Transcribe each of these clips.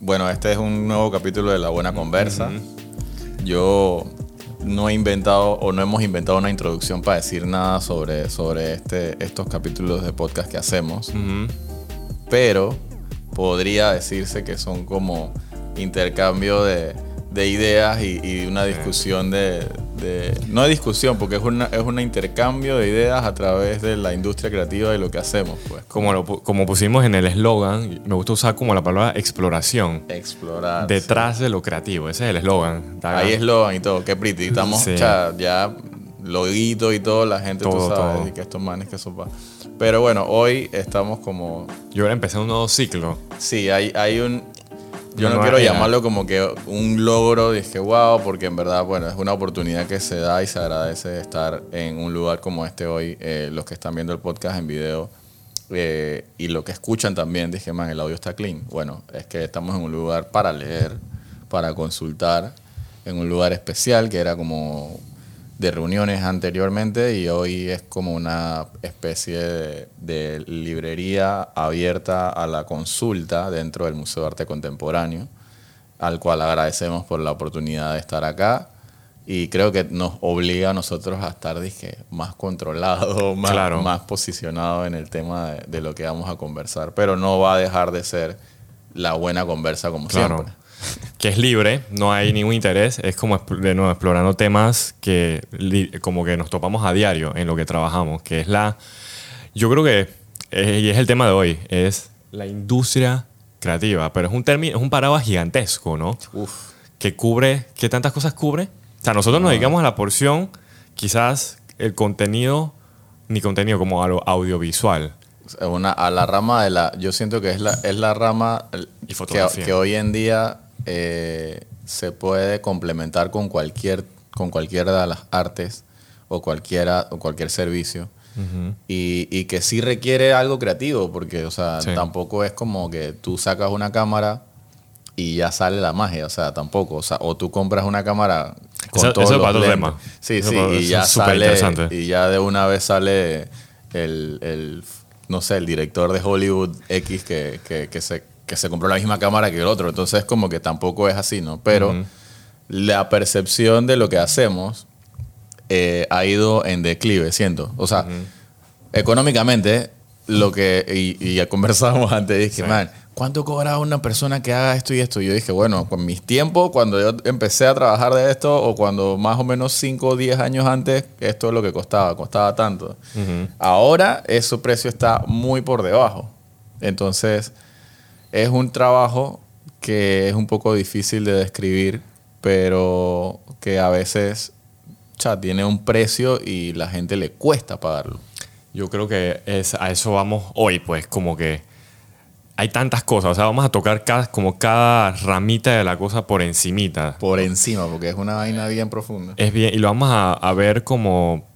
Bueno, este es un nuevo capítulo de La Buena Conversa. Yo no he inventado o no hemos inventado una introducción para decir nada sobre, sobre este, estos capítulos de podcast que hacemos, pero podría decirse que son como intercambio de, de ideas y, y una discusión de, de- No de discusión, porque es un es un intercambio de ideas a través de la industria creativa y lo que hacemos, pues. Como, lo como pusimos en el eslogan, me gusta usar como la palabra exploración. Explorar. Detrás de lo creativo, ese es el eslogan. Ahí eslogan y todo, qué pretty. Estamos Sí. cha, ya loguito y todo, la gente, tú Todo, sabes, todo. y que estos manes que sopa. Pero bueno, hoy estamos como. Yo ahora empecé un nuevo ciclo. Sí, hay, hay un. Yo no quiero llamarlo como que un logro, dije wow, porque en verdad, bueno, es una oportunidad que se da y se agradece estar en un lugar como este hoy. Eh, los que están viendo el podcast en video eh, y lo que escuchan también, dije, man, el audio está clean. Bueno, es que estamos en un lugar para leer, para consultar, en un lugar especial que era como de reuniones anteriormente y hoy es como una especie de, de librería abierta a la consulta dentro del Museo de Arte Contemporáneo, al cual agradecemos por la oportunidad de estar acá y creo que nos obliga a nosotros a estar dije, más controlados, más, Claro. más posicionados en el tema de, de lo que vamos a conversar, pero no va a dejar de ser la buena conversa como Claro. siempre. Que es libre, no hay ningún interés. Es como de nuevo explorando temas que como que nos topamos a diario en lo que trabajamos. Que es la. Yo creo que. eh, y es el tema de hoy. Es la industria creativa. Pero es un término, es un paraguas gigantesco, ¿no? Uf. que cubre, ¿qué tantas cosas cubre? O sea, nosotros nos dedicamos a la porción, quizás el contenido, ni contenido como a lo audiovisual. Es Una, a la rama de la. Yo siento que es la, es la rama Y que, que hoy en día eh, se puede complementar con cualquier, con cualquiera de las artes o, cualquiera, o cualquier servicio. y, y que sí requiere algo creativo, porque, o sea, Sí. tampoco es como que tú sacas una cámara y ya sale la magia, o sea, tampoco. O sea, o tú compras una cámara con Eso- todos eso los para otro tema. Sí, Eso sí, para- y ya sale, y ya de una vez sale el, el, no sé, el director de Hollywood X que, que, que se, que se compró la misma cámara que el otro. Entonces, como que tampoco es así, ¿no? Pero la percepción de lo que hacemos eh, ha ido en declive, siento. O sea, económicamente, lo que, y, y ya conversábamos antes, dije, Sí. man, ¿cuánto cobra una persona que haga esto y esto? Y yo dije, bueno, con mis tiempos, cuando yo empecé a trabajar de esto, o cuando más o menos 5 o 10 años antes, esto es lo que costaba, costaba tanto. Ahora, ese precio está muy por debajo. Entonces, es un trabajo que es un poco difícil de describir, pero que a veces cha, tiene un precio y la gente le cuesta pagarlo. Yo creo que es, a eso vamos hoy, pues como que hay tantas cosas, o sea, vamos a tocar cada, como cada ramita de la cosa por encimita. Por encima, porque es una vaina bien profunda. Es bien, y lo vamos a, a ver como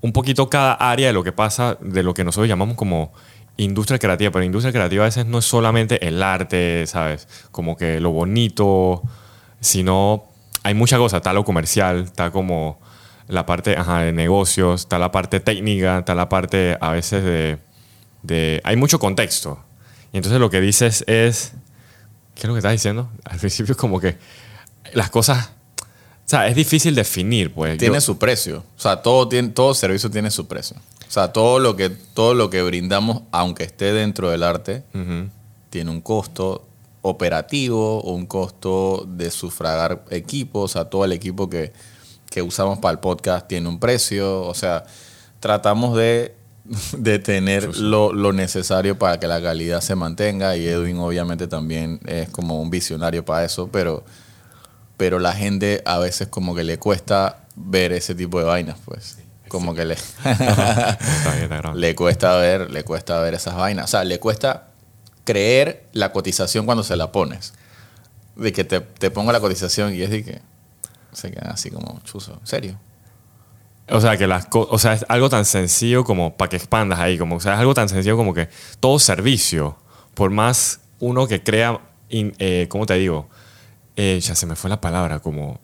un poquito cada área de lo que pasa, de lo que nosotros llamamos como industria creativa, pero industria creativa a veces no es solamente el arte, ¿sabes? Como que lo bonito, sino hay mucha cosa, está lo comercial, está como la parte de negocios, está la parte técnica, está la parte a veces de. Hay mucho contexto. Y entonces lo que dices es... ¿Qué es lo que estás diciendo? Al principio es como que las cosas... O sea, es difícil definir, pues. Tiene su precio. O sea, todo, tiene, todo servicio tiene su precio. O sea, todo lo, que, todo lo que brindamos, aunque esté dentro del arte, tiene un costo operativo o un costo de sufragar equipos. O sea, todo el equipo que, que usamos para el podcast tiene un precio. O sea, tratamos de, de tener lo, lo necesario para que la calidad se mantenga. Y Edwin obviamente también es como un visionario para eso, pero, pero la gente a veces como que le cuesta ver ese tipo de vainas, pues. Como que le, le cuesta ver, le cuesta ver esas vainas. O sea, le cuesta creer la cotización cuando se la pones. De que te, te pongo la cotización y es de que se quedan así como chuzo. ¿En serio? O sea, que las o sea, es algo tan sencillo como para que expandas ahí, como, o sea, es algo tan sencillo como que todo servicio, por más uno que crea, in- eh, ¿cómo te digo? Eh, ya se me fue la palabra, como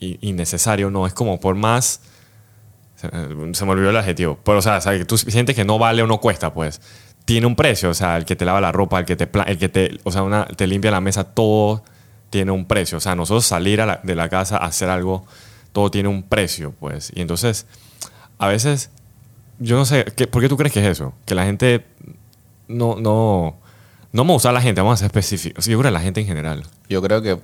innecesario, no, es como por más, se, se me olvidó el adjetivo, pero o sea, tú sientes que no vale o no cuesta, pues, tiene un precio. O sea, el que te lava la ropa, el que te, el que te, o sea, una, te limpia la mesa, todo tiene un precio. O sea, nosotros salir de la casa a hacer algo, todo tiene un precio, pues. Y entonces, a veces, yo no sé, ¿qué- ¿por qué tú crees que es eso? Que la gente no, no, no vamos a usar la gente, vamos a ser específicos. Yo creo que la gente en general. Yo creo que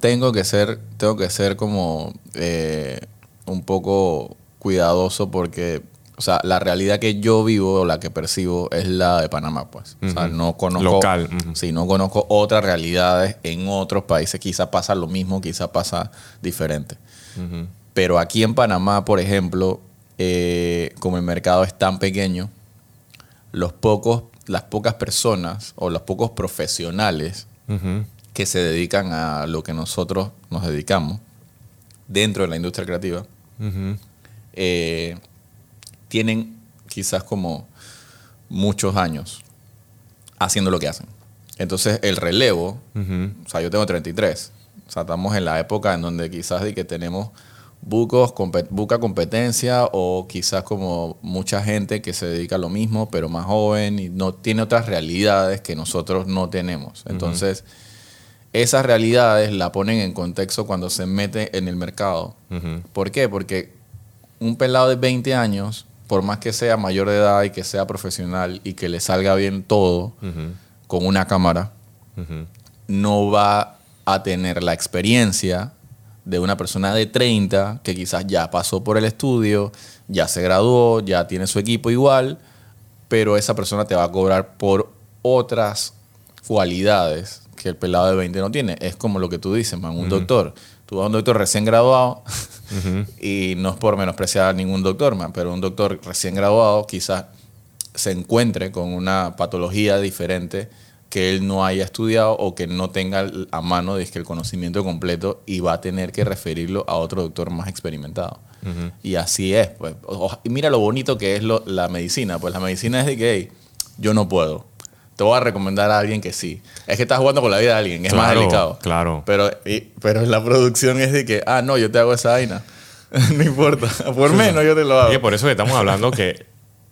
tengo que ser, tengo que ser como eh, un poco cuidadoso porque, o sea, la realidad que yo vivo o la que percibo es la de Panamá, pues. O sea, no conozco, Local, sí, no conozco otras realidades en otros países. Quizá pasa lo mismo, quizá pasa diferente. Pero aquí en Panamá, por ejemplo, eh, como el mercado es tan pequeño, los pocos, las pocas personas o los pocos profesionales que se dedican a lo que nosotros nos dedicamos dentro de la industria creativa. Eh, tienen quizás como muchos años haciendo lo que hacen. Entonces el relevo, o sea, yo tengo 33, o sea, estamos en la época en donde quizás de que tenemos bucos, compe- buca competencia o quizás como mucha gente que se dedica a lo mismo, pero más joven y no tiene otras realidades que nosotros no tenemos. Entonces, esas realidades la ponen en contexto cuando se mete en el mercado. ¿Por qué? Porque un pelado de 20 años, por más que sea mayor de edad y que sea profesional y que le salga bien todo con una cámara, no va a tener la experiencia de una persona de 30 que quizás ya pasó por el estudio, ya se graduó, ya tiene su equipo igual, pero esa persona te va a cobrar por otras cualidades que el pelado de 20 no tiene. Es como lo que tú dices, man, un doctor. Tú vas a un doctor recién graduado y no es por menospreciar a ningún doctor, man, pero un doctor recién graduado quizás se encuentre con una patología diferente que él no haya estudiado o que no tenga a mano dizque, el conocimiento completo y va a tener que referirlo a otro doctor más experimentado. Y así es. Pues. O- y mira lo bonito que es lo- la medicina. Pues la medicina es de que hey, yo no puedo. Te voy a recomendar a alguien que sí. Es que estás jugando con la vida de alguien, es más Claro, delicado. claro. Pero, y- pero la producción es de que, ah, no, yo te hago esa vaina. no importa. Por menos yo te lo hago. que por eso que estamos hablando que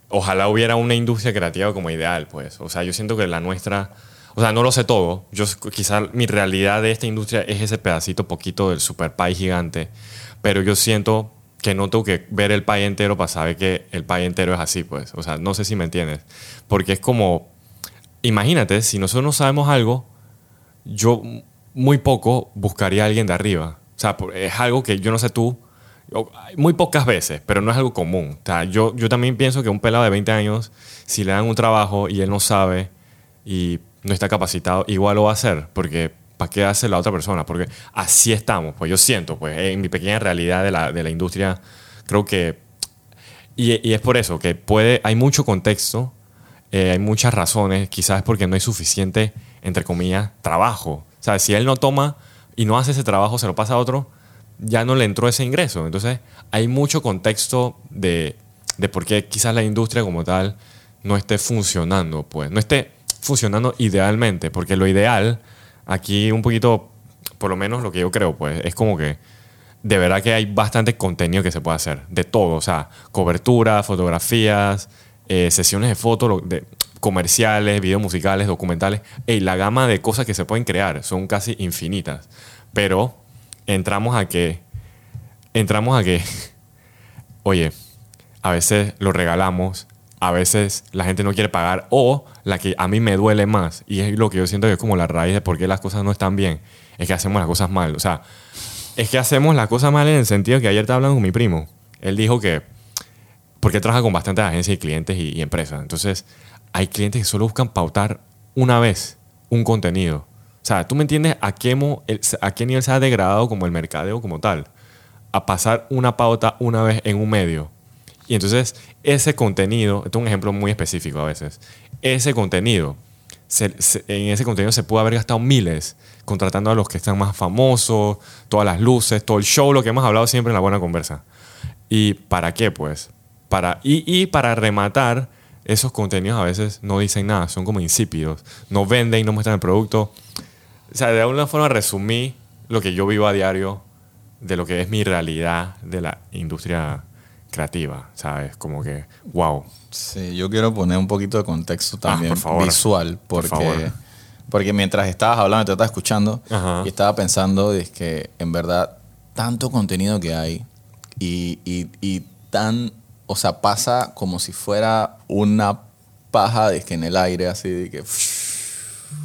ojalá hubiera una industria creativa como ideal, pues. O sea, yo siento que la nuestra, o sea, no lo sé todo. Yo quizás mi realidad de esta industria es ese pedacito poquito del super pie gigante, pero yo siento que no tengo que ver el pie entero para saber que el pie entero es así, pues. O sea, no sé si me entiendes, porque es como imagínate, si nosotros no sabemos algo, yo muy poco buscaría a alguien de arriba. O sea, es algo que yo no sé tú, muy pocas veces, pero no es algo común. O sea, yo, yo también pienso que un pelado de 20 años, si le dan un trabajo y él no sabe y no está capacitado, igual lo va a hacer, porque ¿para qué hace la otra persona? Porque así estamos, pues yo siento, pues en mi pequeña realidad de la, de la industria, creo que... Y, y es por eso que puede, hay mucho contexto, eh, hay muchas razones, quizás es porque no hay suficiente, entre comillas, trabajo. O sea, si él no toma y no hace ese trabajo, se lo pasa a otro, ya no le entró ese ingreso. Entonces, hay mucho contexto de, de por qué quizás la industria como tal no esté funcionando, pues, no esté funcionando idealmente, porque lo ideal, aquí un poquito, por lo menos lo que yo creo, pues, es como que de verdad que hay bastante contenido que se puede hacer, de todo, o sea, cobertura, fotografías, eh, sesiones de fotos, de comerciales, videos musicales, documentales, y la gama de cosas que se pueden crear son casi infinitas, pero entramos a que, entramos a que, oye, a veces lo regalamos, a veces la gente no quiere pagar, o la que a mí me duele más, y es lo que yo siento que es como la raíz de por qué las cosas no están bien, es que hacemos las cosas mal, o sea, es que hacemos las cosas mal en el sentido que ayer estaba hablando con mi primo. Él dijo que, porque trabaja con bastantes agencias y clientes y, y empresas. Entonces, hay clientes que solo buscan pautar una vez un contenido. O sea, ¿tú me entiendes a qué, a qué nivel se ha degradado como el mercadeo como tal? A pasar una pauta una vez en un medio. Y entonces, ese contenido, esto es un ejemplo muy específico a veces, ese contenido se- se- en ese contenido se pudo haber gastado miles contratando a los que están más famosos, todas las luces, todo el show, lo que hemos hablado siempre en la buena conversa. ¿Y para qué, pues? Para, y, y para rematar, esos contenidos a veces no dicen nada, son como insípidos, no venden, no muestran el producto. O sea, de alguna forma resumí lo que yo vivo a diario de lo que es mi realidad de la industria creativa, ¿sabes? Como que, wow. Sí, yo quiero poner un poquito de contexto también Ah, por favor. visual, Por porque, favor. porque mientras estabas hablando, te estaba escuchando Ajá. y estaba pensando es que en verdad tanto contenido que hay y, y- y tan, o sea, pasa como si fuera una paja de que en el aire, así de que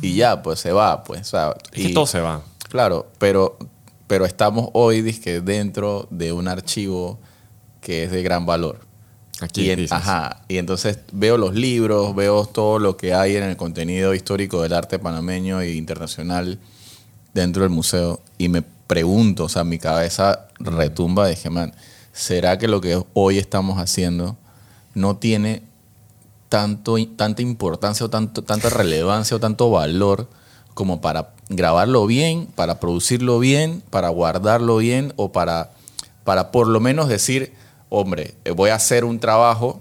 y ya, pues se va, pues. o sea, Es que y- todo se va. Claro, pero, pero estamos hoy dizque, dentro de un archivo que es de gran valor. Aquí y, en- dices. ajá, y entonces veo los libros, veo todo lo que hay en el contenido histórico del arte panameño e internacional dentro del museo y me pregunto, o sea, mi cabeza retumba de que, man, ¿será que lo que hoy estamos haciendo no tiene tanto, tanta importancia o tanto, tanta relevancia o tanto valor como para grabarlo bien, para producirlo bien, para guardarlo bien o para, para por lo menos decir, hombre, eh, voy a hacer un trabajo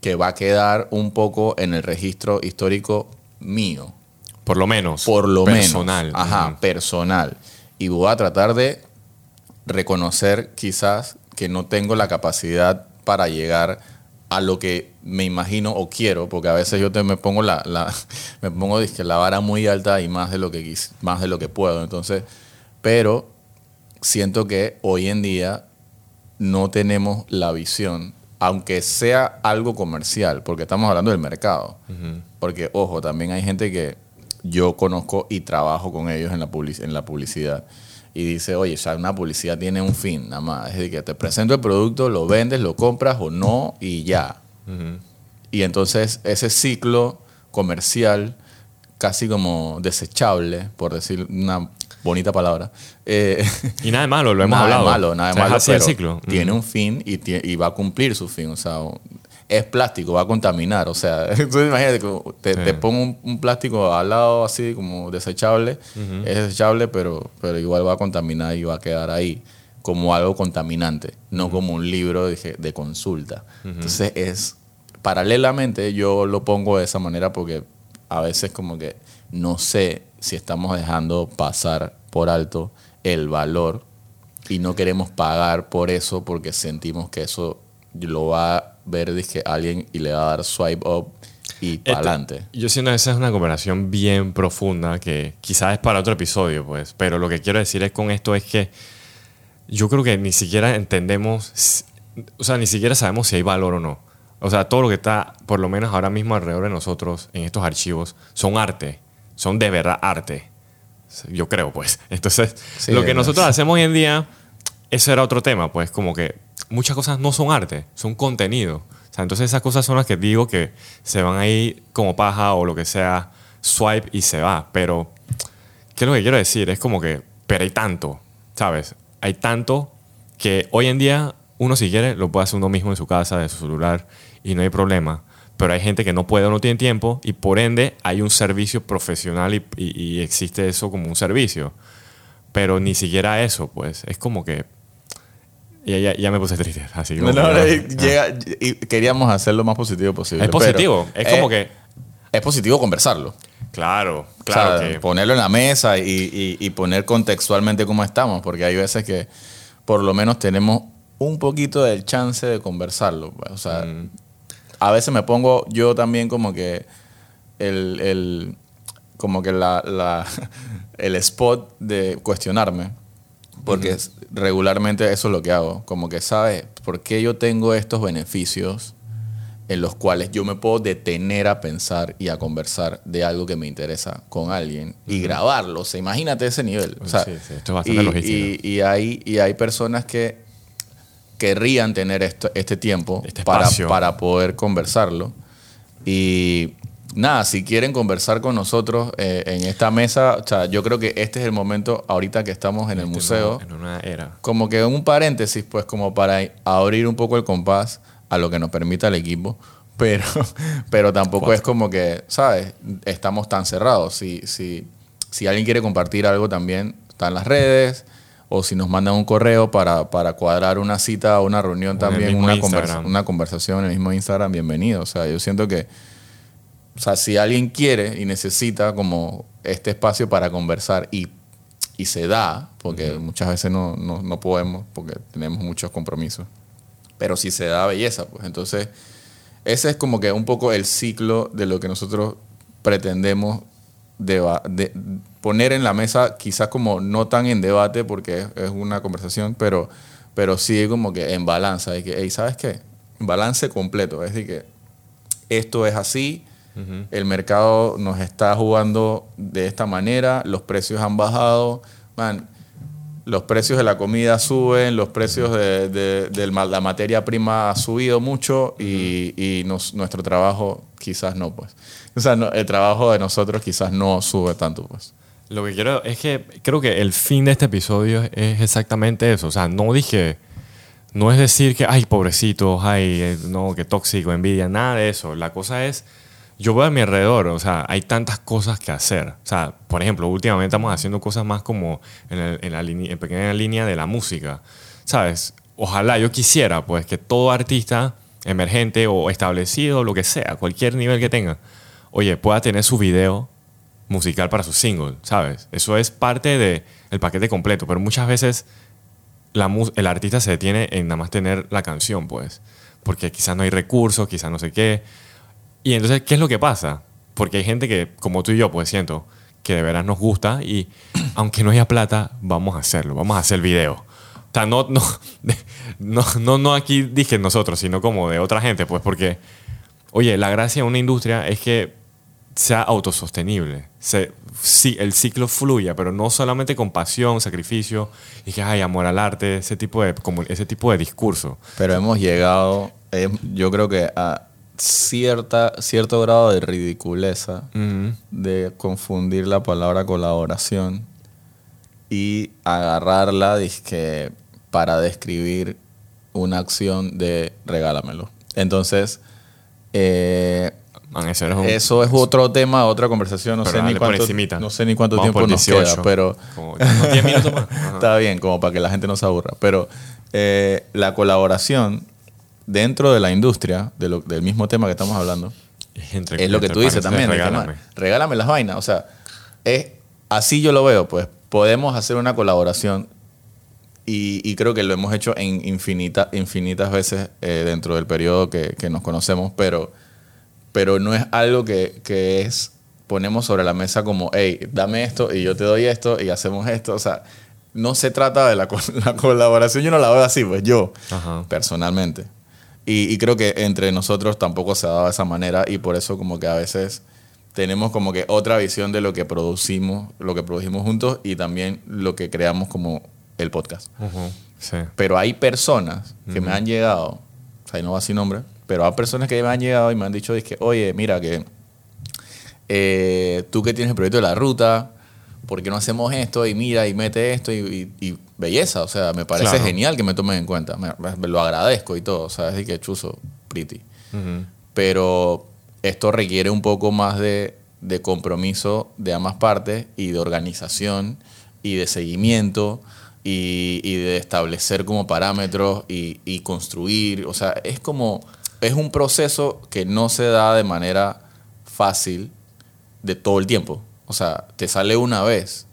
que va a quedar un poco en el registro histórico mío, Por lo menos. por lo personal. menos. Ajá, Ujú. personal. Y voy a tratar de reconocer quizás que no tengo la capacidad para llegar a lo que me imagino o quiero, porque a veces yo te, me pongo la, la me pongo dizque, la vara muy alta y más de lo que más de lo que puedo. Entonces, pero siento que hoy en día no tenemos la visión, aunque sea algo comercial, porque estamos hablando del mercado. Porque, ojo, también hay gente que yo conozco y trabajo con ellos en la, public- en la publicidad. Y dice, oye, ya una publicidad tiene un fin, nada más. Es decir, que te presento el producto, lo vendes, lo compras o no, y ya. Y entonces ese ciclo comercial, casi como desechable, por decir una bonita palabra, eh, Y nada de malo, lo hemos nada de hablado. malo, nada de O sea, es malo, así el ciclo. tiene un fin y, y va a cumplir su fin. O sea, es plástico, va a contaminar. O sea, entonces imagínate te, Sí. te pongo un, un plástico al lado así como desechable. Es desechable, pero, pero igual va a contaminar y va a quedar ahí como algo contaminante, no como un libro de, de consulta. Entonces es, paralelamente yo lo pongo de esa manera porque a veces como que no sé si estamos dejando pasar por alto el valor y no queremos pagar por eso porque sentimos que eso lo va a ver dizque, alguien y le va a dar swipe up y para Este- adelante. Yo siento que esa es una conversación bien profunda que quizás es para otro episodio, pues. Pero lo que quiero decir es con esto es que yo creo que ni siquiera entendemos, o sea, ni siquiera sabemos si hay valor o no. O sea, todo lo que está, por lo menos ahora mismo alrededor de nosotros, en estos archivos, son arte. Son de verdad arte. Yo creo, pues. Entonces, Sí, lo que nosotros hacemos hoy en día, eso era otro tema, pues, como que muchas cosas no son arte, son contenido. O sea, entonces esas cosas son las que digo que se van ahí como paja o lo que sea, swipe y se va. Pero, ¿qué es lo que quiero decir? Es como que, pero hay tanto, ¿sabes? Hay tanto que hoy en día uno si quiere lo puede hacer uno mismo en su casa, de su celular, y no hay problema. Pero hay gente que no puede o no tiene tiempo y por ende hay un servicio profesional y, y- existe eso como un servicio. Pero ni siquiera eso, pues. Es como que... Ya, ya, ya me puse triste, así No, como no, que- no, y llega- y queríamos hacer lo más positivo posible. Es positivo, es como que... Es positivo conversarlo. Claro, claro O sea, que... Ponerlo en la mesa y, y- y poner contextualmente cómo estamos, porque hay veces que por lo menos tenemos un poquito del chance de conversarlo. pues. O sea, Mm. a veces me pongo yo también como que el, el- como que la, la- el spot de cuestionarme, porque regularmente eso es lo que hago, como que, ¿sabes? ¿Por qué yo tengo estos beneficios? en los cuales yo me puedo detener a pensar y a conversar de algo que me interesa con alguien y grabarlo. O sea, imagínate ese nivel. O sea, Sí, sí, esto es bastante y, logística. y- y hay, y hay personas que querrían tener esto, este tiempo Este para, para poder conversarlo. Y nada, si quieren conversar con nosotros eh, en esta mesa, o sea, yo creo que este es el momento ahorita que estamos en el Este museo En una era. como que un paréntesis, pues como para abrir un poco el compás a lo que nos permita el equipo, pero, pero tampoco es como que, ¿sabes? Estamos tan cerrados. Si, si, si alguien quiere compartir algo también, está en las redes, o si nos mandan un correo para, para cuadrar una cita o una reunión también, una, conversa- una conversación en el mismo Instagram, bienvenido. O sea, yo siento que, o sea, si alguien quiere y necesita como este espacio para conversar y, y se da, porque muchas veces no, no, no podemos, porque tenemos muchos compromisos. pero si se da belleza, pues entonces ese es como que un poco el ciclo de lo que nosotros pretendemos deba- de- poner en la mesa, quizás como no tan en debate porque es, es una conversación, pero, pero sí como que en balanza, de que, hey, ¿sabes qué? Balance completo, es decir, que esto es así, el mercado nos está jugando de esta manera, los precios han bajado, man, los precios de la comida suben, los precios de, de- de la materia prima ha subido mucho y, y nos- nuestro trabajo quizás no, pues. O sea, no- el trabajo de nosotros quizás no sube tanto, pues. Lo que quiero es que creo que el fin de este episodio es exactamente eso. O sea, no dije, no es decir que, ay, pobrecitos, ay, eh, no, que tóxico, envidia, nada de eso. La cosa es, yo veo a mi alrededor, o sea, hay tantas cosas que hacer. O sea, por ejemplo, últimamente estamos haciendo cosas más como en, el- en la en pequeña línea de la música. ¿Sabes? Ojalá yo quisiera, pues, que todo artista emergente o establecido, lo que sea, cualquier nivel que tenga, oye, pueda tener su video musical para su single, ¿sabes? Eso es parte del paquete completo, pero muchas veces la el artista se detiene en nada más tener la canción, pues, porque quizás no hay recursos, quizás no sé qué. Y entonces, ¿qué es lo que pasa? Porque hay gente que, como tú y yo, pues siento, que de veras nos gusta y aunque no haya plata, vamos a hacerlo, vamos a hacer video. O sea, no, no, no, no, no aquí dije nosotros, sino como de otra gente, pues porque, oye, la gracia de una industria es que sea autosostenible, se, sí, el ciclo fluya, pero no solamente con pasión, sacrificio y que hay amor al arte, ese tipo de, como ese tipo de discurso. Pero hemos llegado, eh, yo creo que a cierta, cierto grado de ridiculeza de confundir la palabra colaboración y agarrarla dizque, para describir una acción de regálamelo. Entonces, eh, Man, eso, es un- eso es otro tema, otra conversación. No sé, ni dale cuánto, no sé ni cuánto Vamos tiempo nos 18. queda, pero Como unos 10 minutos más. Está bien, como para que la gente no se aburra. Pero eh, la colaboración dentro de la industria, de lo- del mismo tema que estamos hablando, Es, entre- es lo que tú dices también. regálame. regálame las vainas. O sea, es, así yo lo veo, pues podemos hacer una colaboración y, y creo que lo hemos hecho en infinita, infinitas veces eh, dentro del periodo que, que nos conocemos, pero, pero no es algo que, que es ponemos sobre la mesa como, hey, dame esto y yo te doy esto y hacemos esto. O sea, no se trata de la, la colaboración, yo no la veo así, pues yo, Ajá. personalmente. Y, y creo que entre nosotros tampoco se ha dado de esa manera y por eso como que a veces tenemos como que otra visión de lo que producimos, lo que producimos juntos y también lo que creamos como el podcast. Sí. Pero hay personas que me han llegado, o sea, no va sin nombre, pero hay personas que me han llegado y me han dicho, que, oye, mira, que eh, tú que tienes el proyecto de la ruta, ¿por qué no hacemos esto? Y mira, y mete esto, y, y- y belleza, o sea, me parece Claro. genial que me tomen en cuenta, me, me- lo agradezco y todo, o sea, de que chuzo, pretty. Pero esto requiere un poco más de, de compromiso de ambas partes y de organización y de seguimiento y, y de establecer como parámetros y, y construir. O sea, es como, es un proceso que no se da de manera fácil de todo el tiempo. O sea, te sale una vez,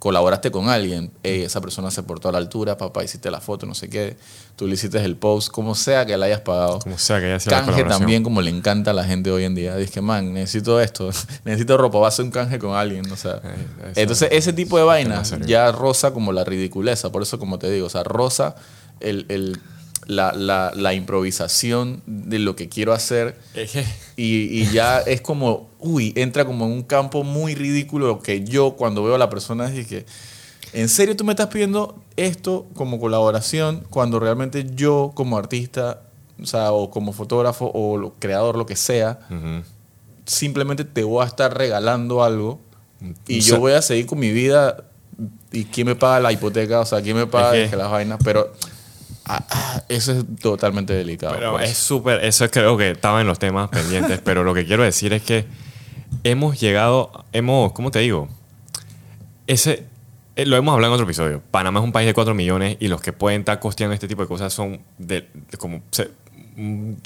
colaboraste con alguien, esa persona se portó a la altura, papá, hiciste la foto, no sé qué, tú le hiciste el post, como sea que la hayas pagado. Como sea que haya sido la Canje colaboración. también, como le encanta a la gente hoy en día. Dice, man, necesito esto, necesito ropa, vas a hacer un canje con alguien. O sea, Eh, entonces, ese tipo de vainas ya rosa como la ridiculeza. Por eso, como te digo, o sea, rosa el, el- la, la- la improvisación de lo que quiero hacer. Y, y ya es como, uy, entra como en un campo muy ridículo que yo cuando veo a la persona que, ¿en serio tú me estás pidiendo esto como colaboración cuando realmente yo como artista, o sea, o como fotógrafo o creador, lo que sea, Ujú. simplemente te voy a estar regalando algo. Y O yo sea- voy a seguir con mi vida y quién me paga la hipoteca, o sea, quién me paga que- las vainas, pero ah, ah, eso es totalmente delicado. Pero pues. es súper, eso es creo que estaba en los temas pendientes, pero lo que quiero decir es que hemos llegado, hemos, ¿cómo te digo? Ese, eh, lo hemos hablado en otro episodio. Panamá es un país de 4 millones y los que pueden estar costeando este tipo de cosas son de, de como, se-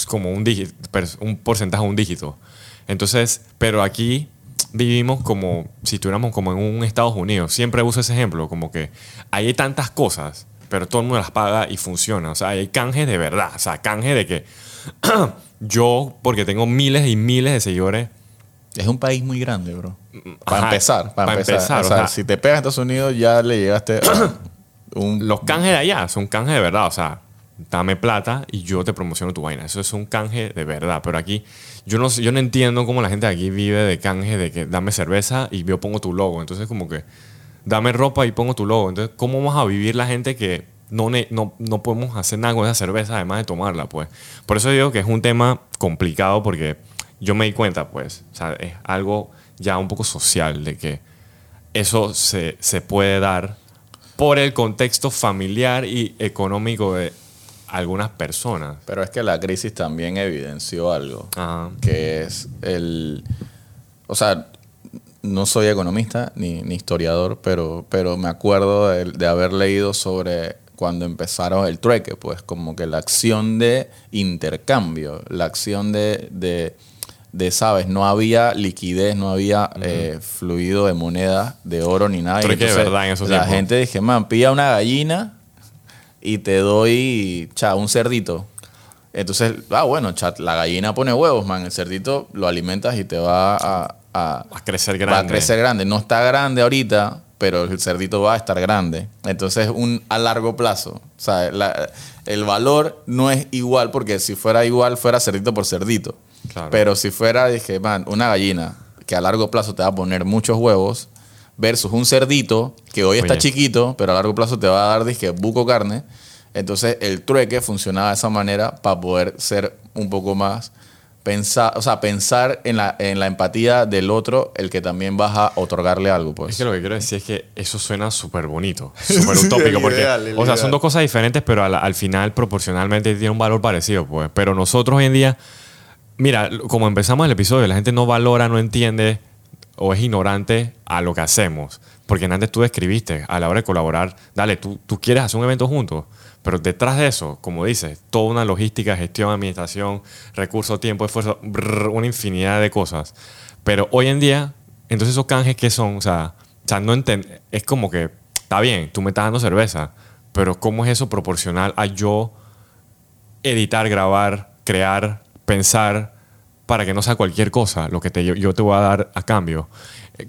como un, dígito, un porcentaje, un dígito. Entonces, pero aquí vivimos como si estuviéramos como en un Estados Unidos. Siempre uso ese ejemplo, como que hay tantas cosas pero todo el mundo las paga y funciona. O sea, hay canje de verdad. O sea, canje de que yo, porque tengo miles y miles de seguidores, Es un país muy grande, bro. Para Ajá, empezar, para para empezar. empezar, o o sea, si te pegas a Estados Unidos, ya le llegaste a un. los canjes de allá son canjes de verdad. O sea, dame plata y yo te promociono tu vaina. Eso es un canje de verdad. Pero aquí, yo no, yo no entiendo cómo la gente de aquí vive de canje de que dame cerveza y yo pongo tu logo. Entonces, como que dame ropa y pongo tu logo. Entonces, ¿cómo vamos a vivir la gente que no, no, no podemos hacer nada con esa cerveza además de tomarla? Pues por eso digo que es un tema complicado porque yo me di cuenta, pues, o sea, es algo ya un poco social de que eso se, se puede dar por el contexto familiar y económico de algunas personas. Pero es que la crisis también evidenció algo. Ajá. que es el... O sea, no soy economista ni, ni historiador, pero, pero me acuerdo de, de haber leído sobre cuando empezaron el trueque, pues como que la acción de intercambio, la acción de, de, de, ¿sabes? No había liquidez, no había eh, fluido de moneda, de oro ni nada. Trueque de verdad en esos La tiempos. gente dije, man, pilla una gallina y te doy, cha, un cerdito. Entonces, ah, bueno, chat, la gallina pone huevos, man. El cerdito lo alimentas y te va a, a- crecer va a grande. crecer grande. No está grande ahorita, pero el cerdito va a estar grande. Entonces, un a largo plazo. O sea, la- el valor no es igual, porque si fuera igual, fuera cerdito por cerdito. Claro. Pero si fuera, dije, man, una gallina que a largo plazo te va a poner muchos huevos, versus un cerdito que hoy está chiquito, pero a largo plazo te va a dar, dije, buco carne. Entonces el trueque funcionaba de esa manera para poder ser un poco más pensar, o sea, pensar en la, en la empatía del otro, el que también vas a otorgarle algo, pues. Es que lo que quiero decir es que eso suena súper bonito, súper utópico, porque, ideal, o sea, ideal. son dos cosas diferentes, pero al, al final proporcionalmente tiene un valor parecido, pues. Pero nosotros hoy en día, mira, como empezamos el episodio, la gente no valora, no entiende o es ignorante a lo que hacemos. Porque antes tú describiste, a la hora de colaborar, dale, tú, tú quieres hacer un evento juntos, pero detrás de eso, como dices, toda una logística, gestión, administración, recursos, tiempo, esfuerzo, brr, una infinidad de cosas. Pero hoy en día, entonces esos canjes que son, o sea, o sea no enten- es como que, está bien, tú me estás dando cerveza, pero ¿cómo es eso proporcional a yo editar, grabar, crear, pensar, para que no sea cualquier cosa lo que te, yo, te voy a dar a cambio? Eh,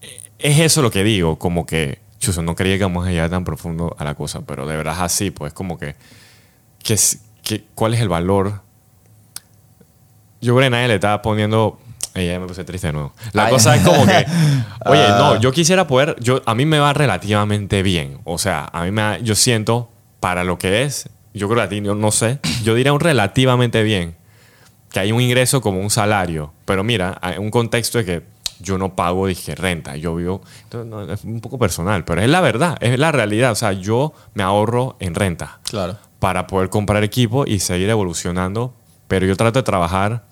eh, Es eso lo que digo, como que, chuso, no creía que vamos a llegar tan profundo a la cosa, pero de verdad es así, pues como que, que, que ¿cuál es el valor? Yo creo que nadie le estaba poniendo... Ey, ya me puse triste de nuevo. La Ay. cosa es como que, oye, Ah. no, yo quisiera poder, yo, a mí me va relativamente bien. O sea, a mí me da- yo siento, para lo que es, yo creo que a ti, yo no sé, yo diría un relativamente bien que hay un ingreso como un salario. Pero mira, hay un contexto de que yo no pago, dije, renta. Yo vivo, entonces, no, es un poco personal, pero es la verdad, es la realidad. O sea, yo me ahorro en renta Claro. para poder comprar equipo y seguir evolucionando. Pero yo trato de trabajar,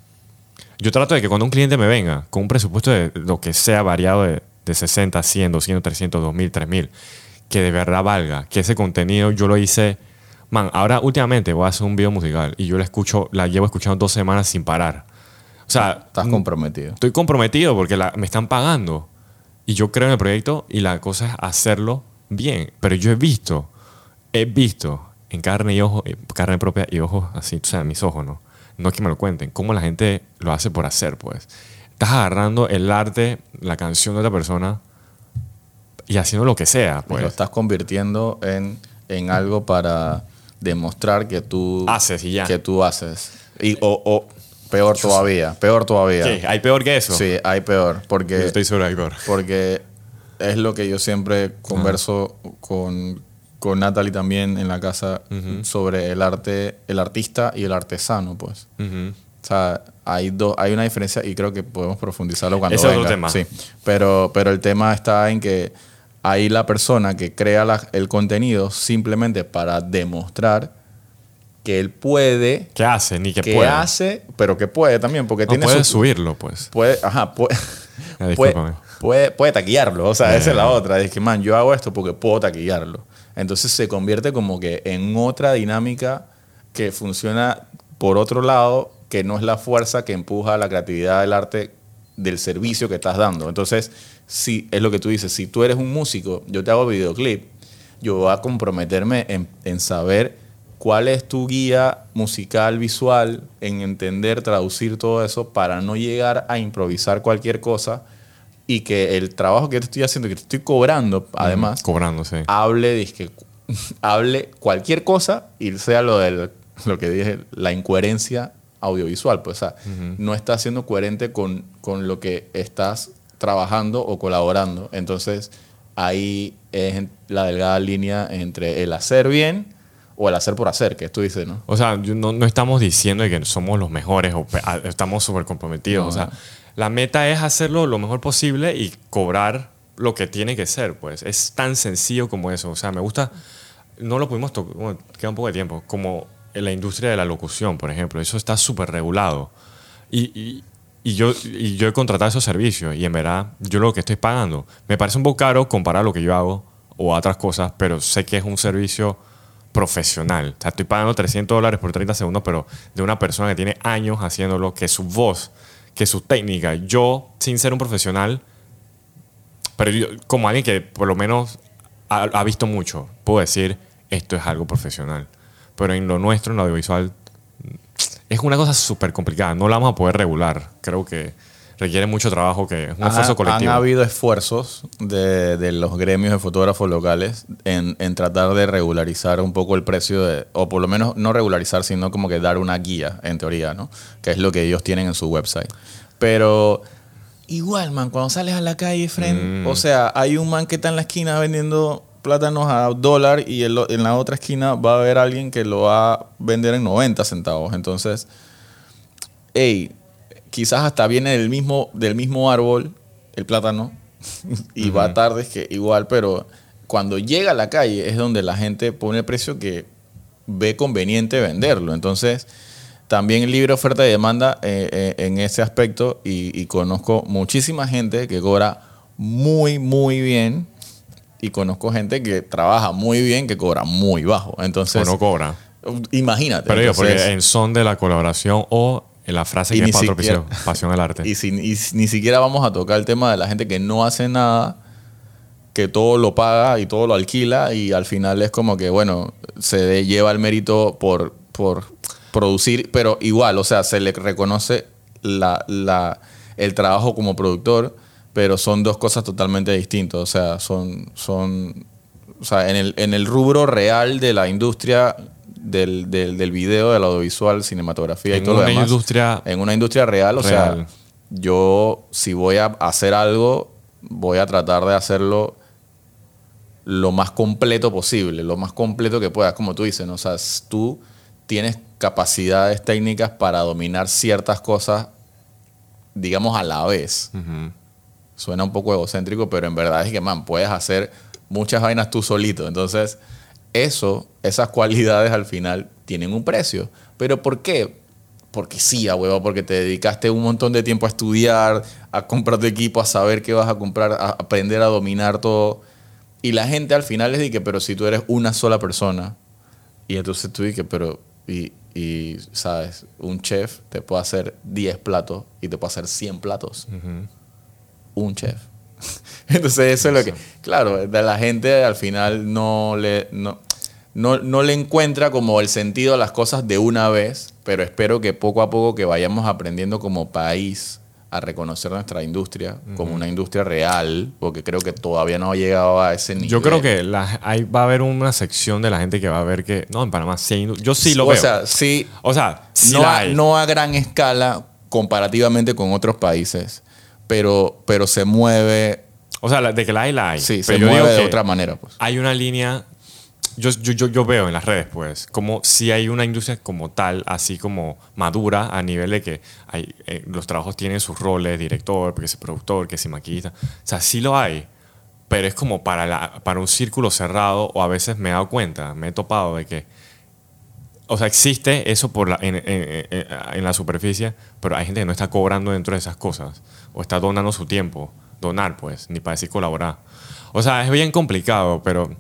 yo trato de que cuando un cliente me venga con un presupuesto de lo que sea variado de, de 60, 100, 200, 300, 2000, 3000, que de verdad valga, que ese contenido yo lo hice. Man, ahora últimamente voy a hacer un video musical y yo la escucho, la llevo escuchando dos semanas sin parar. O sea, Estás comprometido. estoy comprometido porque la- me están pagando. Y yo creo en el proyecto y la cosa es hacerlo bien. Pero yo he visto, he visto en carne y ojos, eh, carne propia y ojos así, o sea, mis ojos, ¿no? No es que me lo cuenten, cómo la gente lo hace por hacer, pues. Estás agarrando el arte, la canción de otra persona y haciendo lo que sea, Pues lo pues. estás convirtiendo en, en algo para demostrar que tú Haces y ya. que tú haces. Y, o, o peor todavía, peor todavía. ¿Qué? ¿Hay peor que eso? Sí, hay peor. Yo Porque, estoy seguro hay peor. porque es lo que yo siempre converso con, con Natalie también en la casa sobre el arte, el artista y el artesano, pues. O sea, hay, dos hay una diferencia y creo que podemos profundizarlo cuando Ese es otro venga. tema. Sí, pero, pero el tema está en que hay la persona que crea la- el contenido simplemente para demostrar que él puede, ¿Qué hace? Ni que que puede. hace, pero que puede también, porque No tiene puede su- subirlo, pues. puede, ajá, puede, puede, puede, puede taquillarlo. O sea, esa es la otra. Es que, man, yo hago esto porque puedo taquillarlo. Entonces se convierte como que en otra dinámica que funciona por otro lado, que no es la fuerza que empuja la creatividad del arte del servicio que estás dando. Entonces, si es lo que tú dices, si tú eres un músico, yo te hago videoclip, yo voy a comprometerme en, en saber cuál es tu guía musical, visual, en entender, traducir todo eso para no llegar a improvisar cualquier cosa y que el trabajo que te estoy haciendo, que te estoy cobrando, además, Cobrando, sí. hable, dizque, hable cualquier cosa y sea lo del lo que dije, la incoherencia audiovisual. Pues, o sea, no estás siendo coherente con, con lo que estás trabajando o colaborando. Entonces, ahí es la delgada línea entre el hacer bien o el hacer por hacer, que tú dices, ¿no? O sea, no, no estamos diciendo que somos los mejores o a- estamos súper comprometidos. No, o sea, no. la meta es hacerlo lo mejor posible y cobrar lo que tiene que ser, pues. Es tan sencillo como eso. O sea, me gusta... No lo pudimos tocar, bueno, queda un poco de tiempo, como en la industria de la locución, por ejemplo. Eso está súper regulado. Y, y- y yo, y yo he contratado esos servicios y en verdad yo lo que estoy pagando me parece un poco caro comparar lo que yo hago o a otras cosas, pero sé que es un servicio profesional. O sea, estoy pagando 300 dólares por 30 segundos, pero de una persona que tiene años haciéndolo, que su voz, que su técnica, yo, sin ser un profesional, pero yo, como alguien que por lo menos ha, ha visto mucho, puedo decir, esto es algo profesional. Pero en lo nuestro, en lo audiovisual, es una cosa súper complicada. No la vamos a poder regular. Creo que requiere mucho trabajo, que es un esfuerzo Han- colectivo. Han habido esfuerzos de, de los gremios de fotógrafos locales en, en tratar de regularizar un poco el precio, de, o por lo menos no regularizar, sino como que dar una guía, en teoría, ¿no? Que es lo que ellos tienen en su website. Pero igual, man, cuando sales a la calle, friend, Mm. o sea, hay un man que está en la esquina vendiendo plátanos a dólar y en, lo- en la otra esquina va a haber alguien que lo va a vender en 90 centavos. Entonces, hey, quizás hasta viene del mismo, del mismo árbol el plátano y va tarde que igual, pero cuando llega a la calle es donde la gente pone el precio que ve conveniente venderlo. Entonces, también libre oferta y demanda eh, eh, en ese aspecto y, y conozco muchísima gente que cobra muy, muy bien y conozco gente que trabaja muy bien que cobra muy bajo. Entonces, o no cobra. imagínate. Pero entonces- porque en son de la colaboración o la frase Y que es para siquiera- pasión al arte. Y, si- y ni siquiera vamos a tocar el tema de la gente que no hace nada, que todo lo paga y todo lo alquila y al final es como que, bueno, se de- lleva el mérito por, por producir, pero igual, o sea, se le reconoce la, la- el trabajo como productor, pero son dos cosas totalmente distintas, o sea, son... son o sea, en el, en el rubro real de la industria del, del, del video, del audiovisual, cinematografía y En todo lo una demás. industria En una industria real, o sea, yo si voy a hacer algo, voy a tratar de hacerlo lo más completo posible, lo más completo que puedas, como tú dices, ¿no? o sea, tú tienes capacidades técnicas para dominar ciertas cosas, digamos, a la vez. Ujú. Suena un poco egocéntrico, pero en verdad es que, man, puedes hacer muchas vainas tú solito. Entonces, eso, esas cualidades al final tienen un precio. ¿Pero por qué? Porque sí, a huevo, porque te dedicaste un montón de tiempo a estudiar, a comprar tu equipo, a saber qué vas a comprar, a aprender a dominar todo. Y la gente al final les dice, pero si tú eres una sola persona, y entonces tú dices, pero, y, y, sabes, un chef te puede hacer 10 platos y te puede hacer 100 platos un chef. Entonces eso es lo que, claro, la gente al final no le, no, no, no le encuentra como el sentido a las cosas de una vez, pero espero que poco a poco que vayamos aprendiendo como país a reconocer nuestra industria como una industria real, porque creo que todavía no ha llegado a ese nivel. Yo creo que la- ahí va a haber una sección de la gente que va a ver que, no, en Panamá sí hay indu- Yo sí lo o veo. sea, sí, o sea, sí no, a, no a gran escala comparativamente con otros países, pero, pero se mueve, O sea, la- de que la hay, la hay. sí, se Pero yo digo mueve de que otra manera. Pues. Hay una línea. Yo, yo, yo, yo veo en las redes, pues, como si hay una industria como tal, así como madura, a nivel de que hay, eh, los trabajos tienen sus roles, director, que si productor, que si maquillista. O sea, sí lo hay, pero es como para, la, para un círculo cerrado, o a veces me he dado cuenta, me he topado de que. O sea, existe eso por la, en, en- en- en la superficie, pero hay gente que no está cobrando dentro de esas cosas, o está donando su tiempo. Donar, pues, ni para decir colaborar. O sea, es bien complicado, pero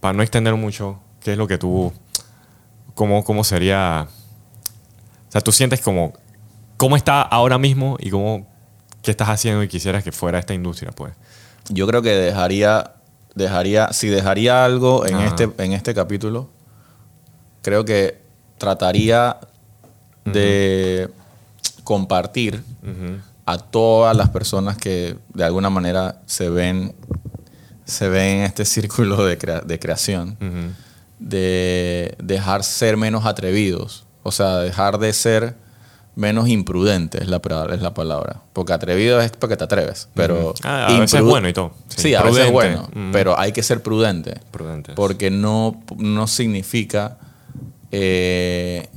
para no extender mucho, ¿qué es lo que tú. ¿Cómo, cómo sería. O sea, tú sientes como. ¿Cómo está ahora mismo y cómo. ¿Qué estás haciendo y quisieras que fuera esta industria, pues? Yo creo que dejaría dejaría, si dejaría algo en Ajá. este, en este capítulo, creo que trataría de compartir. A todas las personas que de alguna manera se ven, se ven en este círculo de, crea- de creación, de dejar ser menos atrevidos, o sea, dejar de ser menos imprudentes es la, es la palabra. Porque atrevido es porque te atreves, pero... Ah, a veces es bueno y todo. Sí, Sí, a veces es bueno, pero hay que ser prudente. Prudente. Porque no, no significa eh,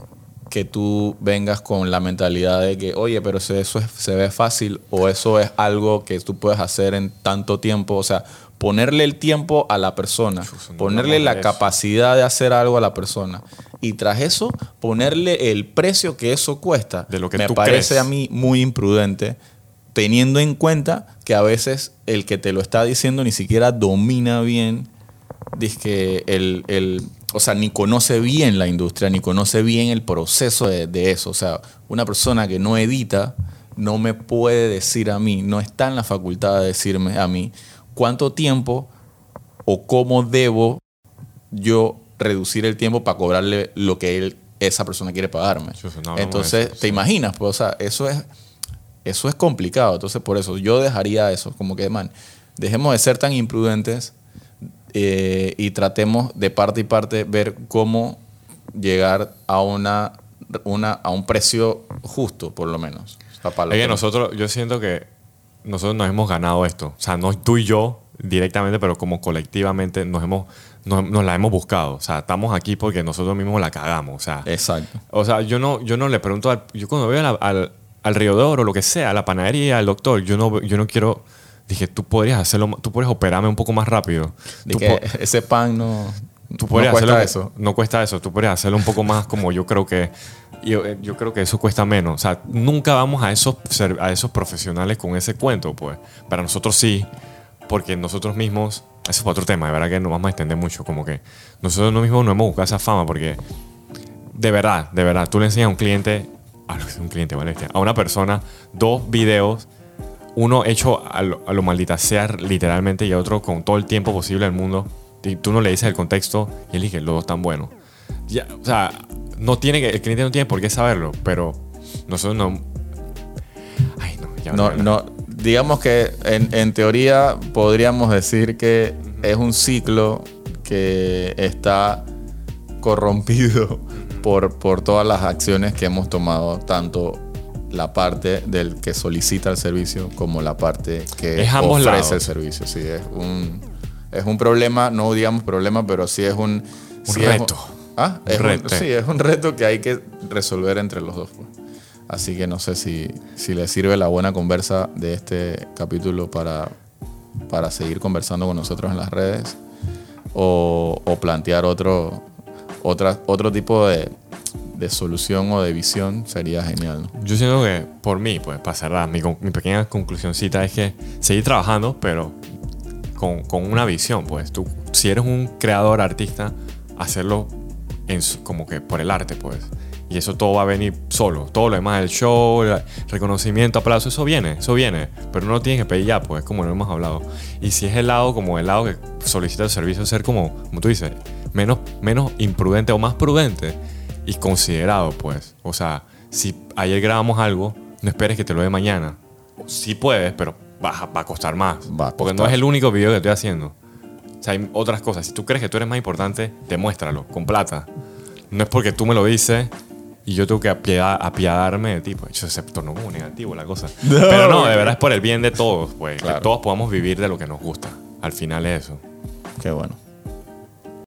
que tú vengas con la mentalidad de que, oye, pero eso es- se ve fácil o eso es algo que tú puedes hacer en tanto tiempo. O sea, ponerle el tiempo a la persona, ponerle la eso. capacidad de hacer algo a la persona. Y tras eso, ponerle el precio que eso cuesta. De lo que me tú parece crees. a mí muy imprudente, teniendo en cuenta que a veces el que te lo está diciendo ni siquiera domina bien que el, el- o sea, ni conoce bien la industria, ni conoce bien el proceso de, de eso. O sea, una persona que no edita no me puede decir a mí, no está en la facultad de decirme a mí cuánto tiempo o cómo debo yo reducir el tiempo para cobrarle lo que él, esa persona quiere pagarme. No Entonces, eso, te imaginas, pues, o sea, eso es, eso es complicado. Entonces, por eso yo dejaría eso, como que, man, dejemos de ser tan imprudentes eh, y tratemos de parte y parte ver cómo llegar a una, una a un precio justo, por lo menos. Es que que- nosotros, yo siento que nosotros nos hemos ganado esto. O sea, no tú y yo directamente, pero como colectivamente nos, hemos, nos, nos la hemos buscado. O sea, estamos aquí porque nosotros mismos la cagamos. O sea, Exacto. o sea yo, no, yo no le pregunto, al, yo cuando veo al, al, al Río de Oro, lo que sea, a la panadería, al doctor, yo no, yo no quiero... Dije, tú podrías hacerlo, tú puedes operarme un poco más rápido. De que ese pan no, tú no podrías cuesta hacerlo, eso. No cuesta eso. Tú podrías hacerlo un poco más como yo creo que. Yo, yo creo que eso cuesta menos. O sea, nunca vamos a esos, a esos profesionales con ese cuento, pues. Para nosotros sí, porque nosotros mismos. Eso es otro tema, de verdad que no vamos a extender mucho. Como que nosotros mismos no hemos buscado esa fama, porque. De verdad, de verdad, tú le enseñas a un cliente. A un cliente, ¿vale? A una persona, dos videos uno hecho a lo, a lo maldita sea literalmente y otro con todo el tiempo posible del mundo. Y tú no le dices el contexto y él dice los dos están buenos ya, o sea no tiene que, el cliente no tiene por qué saberlo pero nosotros no. Ay no ya No, no, digamos que en, en teoría podríamos decir que es un ciclo que está corrompido por, por todas las acciones que hemos tomado, tanto la parte del que solicita el servicio como la parte que Es ofrece lados. el servicio. Sí, es un, es un problema, no digamos problema, pero sí es un... Un sí es reto. ¿Ah? Un Es un- reto. sí, es un reto que hay que resolver entre los dos. pues. Así que no sé si, si les sirve la buena conversa de este capítulo para, para seguir conversando con nosotros en las redes o, o plantear otro, otra, otro tipo de, de solución o de visión sería genial. yo siento que por mí pues para cerrar mi, mi pequeña conclusioncita es que seguir trabajando pero con, con una visión pues. Tú si eres un creador artista hacerlo en como que por el arte pues. Y eso todo va a venir solo. Todo lo demás el show el reconocimiento aplauso eso viene eso viene. Pero no lo tienes que pedir ya pues como lo hemos hablado. Y si es el lado como el lado que solicita el servicio ser como como tú dices menos menos imprudente o más prudente y considerado pues o sea si ayer grabamos algo no esperes que te lo dé mañana sí puedes pero va, a- va a costar más Va a porque no es el único video que estoy haciendo o sea, hay otras cosas. Si tú crees que tú eres más importante, demuéstralo, con plata. No es porque tú me lo dices y yo tengo que apiada- apiadarme de ti. Pues eso se tornó como negativo la cosa. Pero no, de verdad es por el bien de todos, pues. Claro. Que todos podamos vivir de lo que nos gusta. Al final es eso. Qué bueno.